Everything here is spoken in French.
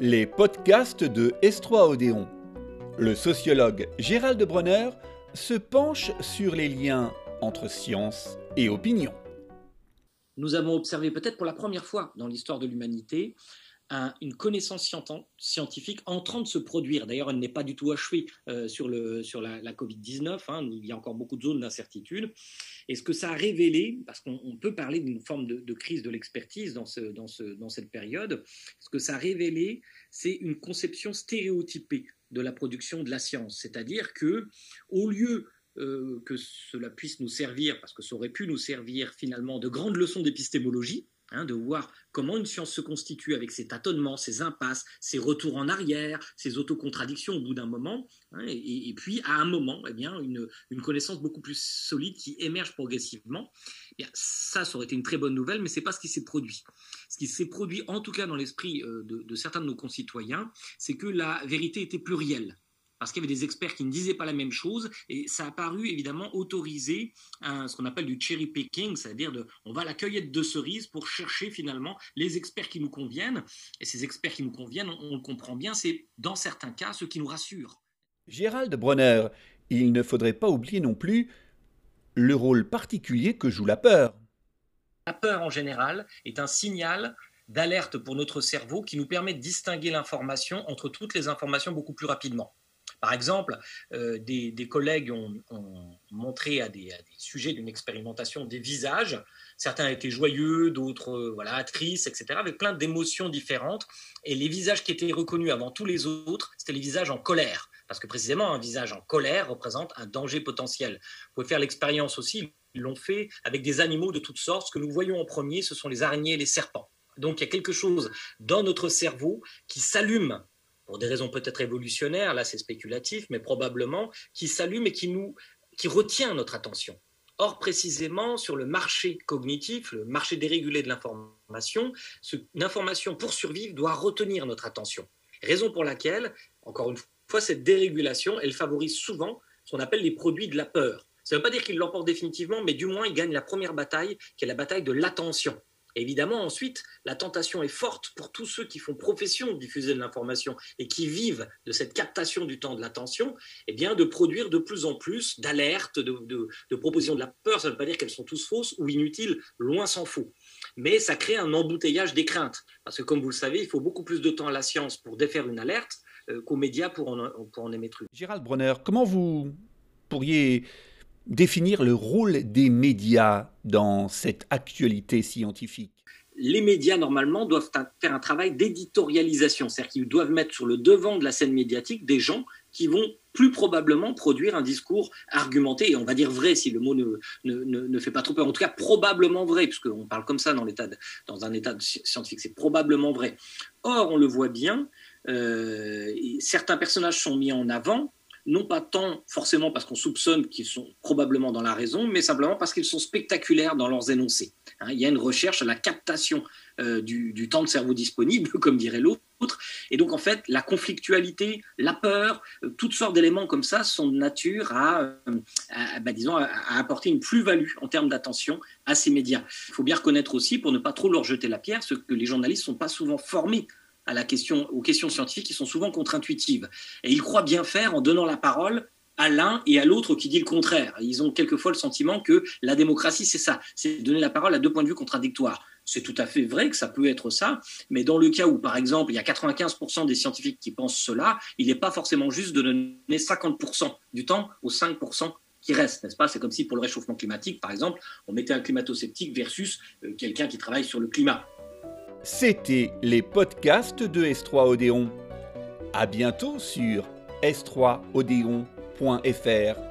les podcasts de S3 Odéon. Le sociologue Gérald Bronner se penche sur les liens entre science et opinion. Nous avons observé peut-être pour la première fois dans l'histoire de l'humanité une connaissance scientifique en train de se produire. D'ailleurs, elle n'est pas du tout achevée euh, sur, le, sur la, Covid-19. Hein. il y a encore beaucoup de zones d'incertitude. Et ce que ça a révélé, parce qu'on peut parler d'une forme de, crise de l'expertise dans, ce, dans, ce, dans cette période, ce que ça a révélé, c'est une conception stéréotypée de la production de la science? C'est-à-dire que, au lieu euh, que cela puisse nous servir, parce que ça aurait pu nous servir finalement de grandes leçons d'épistémologie, Hein, de voir comment une science se constitue avec ses tâtonnements, ses impasses, ses retours en arrière, ses autocontradictions au bout d'un moment, hein, et, puis à un moment, eh bien, une, connaissance beaucoup plus solide qui émerge progressivement. Eh ça, ça aurait été une très bonne nouvelle, mais ce n'est pas ce qui s'est produit. Ce qui s'est produit, en tout cas dans l'esprit euh, de certains de nos concitoyens, c'est que la vérité était plurielle parce qu'il y avait des experts qui ne disaient pas la même chose, et ça a paru évidemment autoriser ce qu'on appelle du cherry picking, c'est-à-dire de, on va à la cueillette de cerises pour chercher finalement les experts qui nous conviennent, et ces experts qui nous conviennent, on, le comprend bien, c'est dans certains cas ceux qui nous rassurent. Gérald Bronner, il ne faudrait pas oublier non plus le rôle particulier que joue la peur. La peur en général est un signal d'alerte pour notre cerveau qui nous permet de distinguer l'information entre toutes les informations beaucoup plus rapidement. Par exemple, euh, des, collègues ont, montré à des, sujets d'une expérimentation des visages. Certains étaient joyeux, d'autres euh, voilà, tristes, etc., avec plein d'émotions différentes. Et les visages qui étaient reconnus avant tous les autres, c'était les visages en colère. Parce que précisément, un visage en colère représente un danger potentiel. Vous pouvez faire l'expérience aussi, ils l'ont fait avec des animaux de toutes sortes. Ce que nous voyons en premier, ce sont les araignées et les serpents. Donc il y a quelque chose dans notre cerveau qui s'allume pour des raisons peut-être évolutionnaires, là c'est spéculatif, mais probablement, qui s'allume et qui nous qui retient notre attention. Or, précisément, sur le marché cognitif, le marché dérégulé de l'information, une information pour survivre doit retenir notre attention. Raison pour laquelle, encore une fois, cette dérégulation, elle favorise souvent ce qu'on appelle les produits de la peur. Ça ne veut pas dire qu'il l'emporte définitivement, mais du moins, il gagne la première bataille, qui est la bataille de l'attention évidemment, ensuite, la tentation est forte pour tous ceux qui font profession de diffuser de l'information et qui vivent de cette captation du temps de l'attention, eh bien, de produire de plus en plus d'alertes, de, propositions de la peur. Ça ne veut pas dire qu'elles sont tous fausses ou inutiles, loin s'en faut. Mais ça crée un embouteillage des craintes. Parce que, comme vous le savez, il faut beaucoup plus de temps à la science pour défaire une alerte euh, qu'aux médias pour en, pour en émettre une. Gérald Bronner, comment vous pourriez définir le rôle des médias dans cette actualité scientifique. Les médias, normalement, doivent faire un travail d'éditorialisation, c'est-à-dire qu'ils doivent mettre sur le devant de la scène médiatique des gens qui vont plus probablement produire un discours argumenté, et on va dire vrai si le mot ne, ne, fait pas trop peur, en tout cas probablement vrai, puisqu'on parle comme ça dans, dans un état scientifique, c'est probablement vrai. Or, on le voit bien, euh, certains personnages sont mis en avant, non pas tant forcément parce qu'on soupçonne qu'ils sont probablement dans la raison, mais simplement parce qu'ils sont spectaculaires dans leurs énoncés. Hein, il y a une recherche à la captation euh, du, temps de cerveau disponible, comme dirait l'autre. Et donc, en fait, la conflictualité, la peur, euh, toutes sortes d'éléments comme ça sont de nature à, euh, bah, disons, à, apporter une plus-value en termes d'attention à ces médias. Il faut bien reconnaître aussi, pour ne pas trop leur jeter la pierre, ce que les journalistes ne sont pas souvent formés à la question, aux questions scientifiques qui sont souvent contre-intuitives. Et ils croient bien faire en donnant la parole à l'un et à l'autre qui dit le contraire. Ils ont quelquefois le sentiment que la démocratie, c'est ça, c'est donner la parole à deux points de vue contradictoires. C'est tout à fait vrai que ça peut être ça, mais dans le cas où, par exemple, il y a 95% des scientifiques qui pensent cela, il n'est pas forcément juste de donner 50% du temps aux 5% qui restent, n'est-ce pas? C'est comme si pour le réchauffement climatique, par exemple, on mettait un climato-sceptique versus euh, quelqu'un qui travaille sur le climat. C'était les podcasts de S3 Odéon. À bientôt sur s3odéon.fr.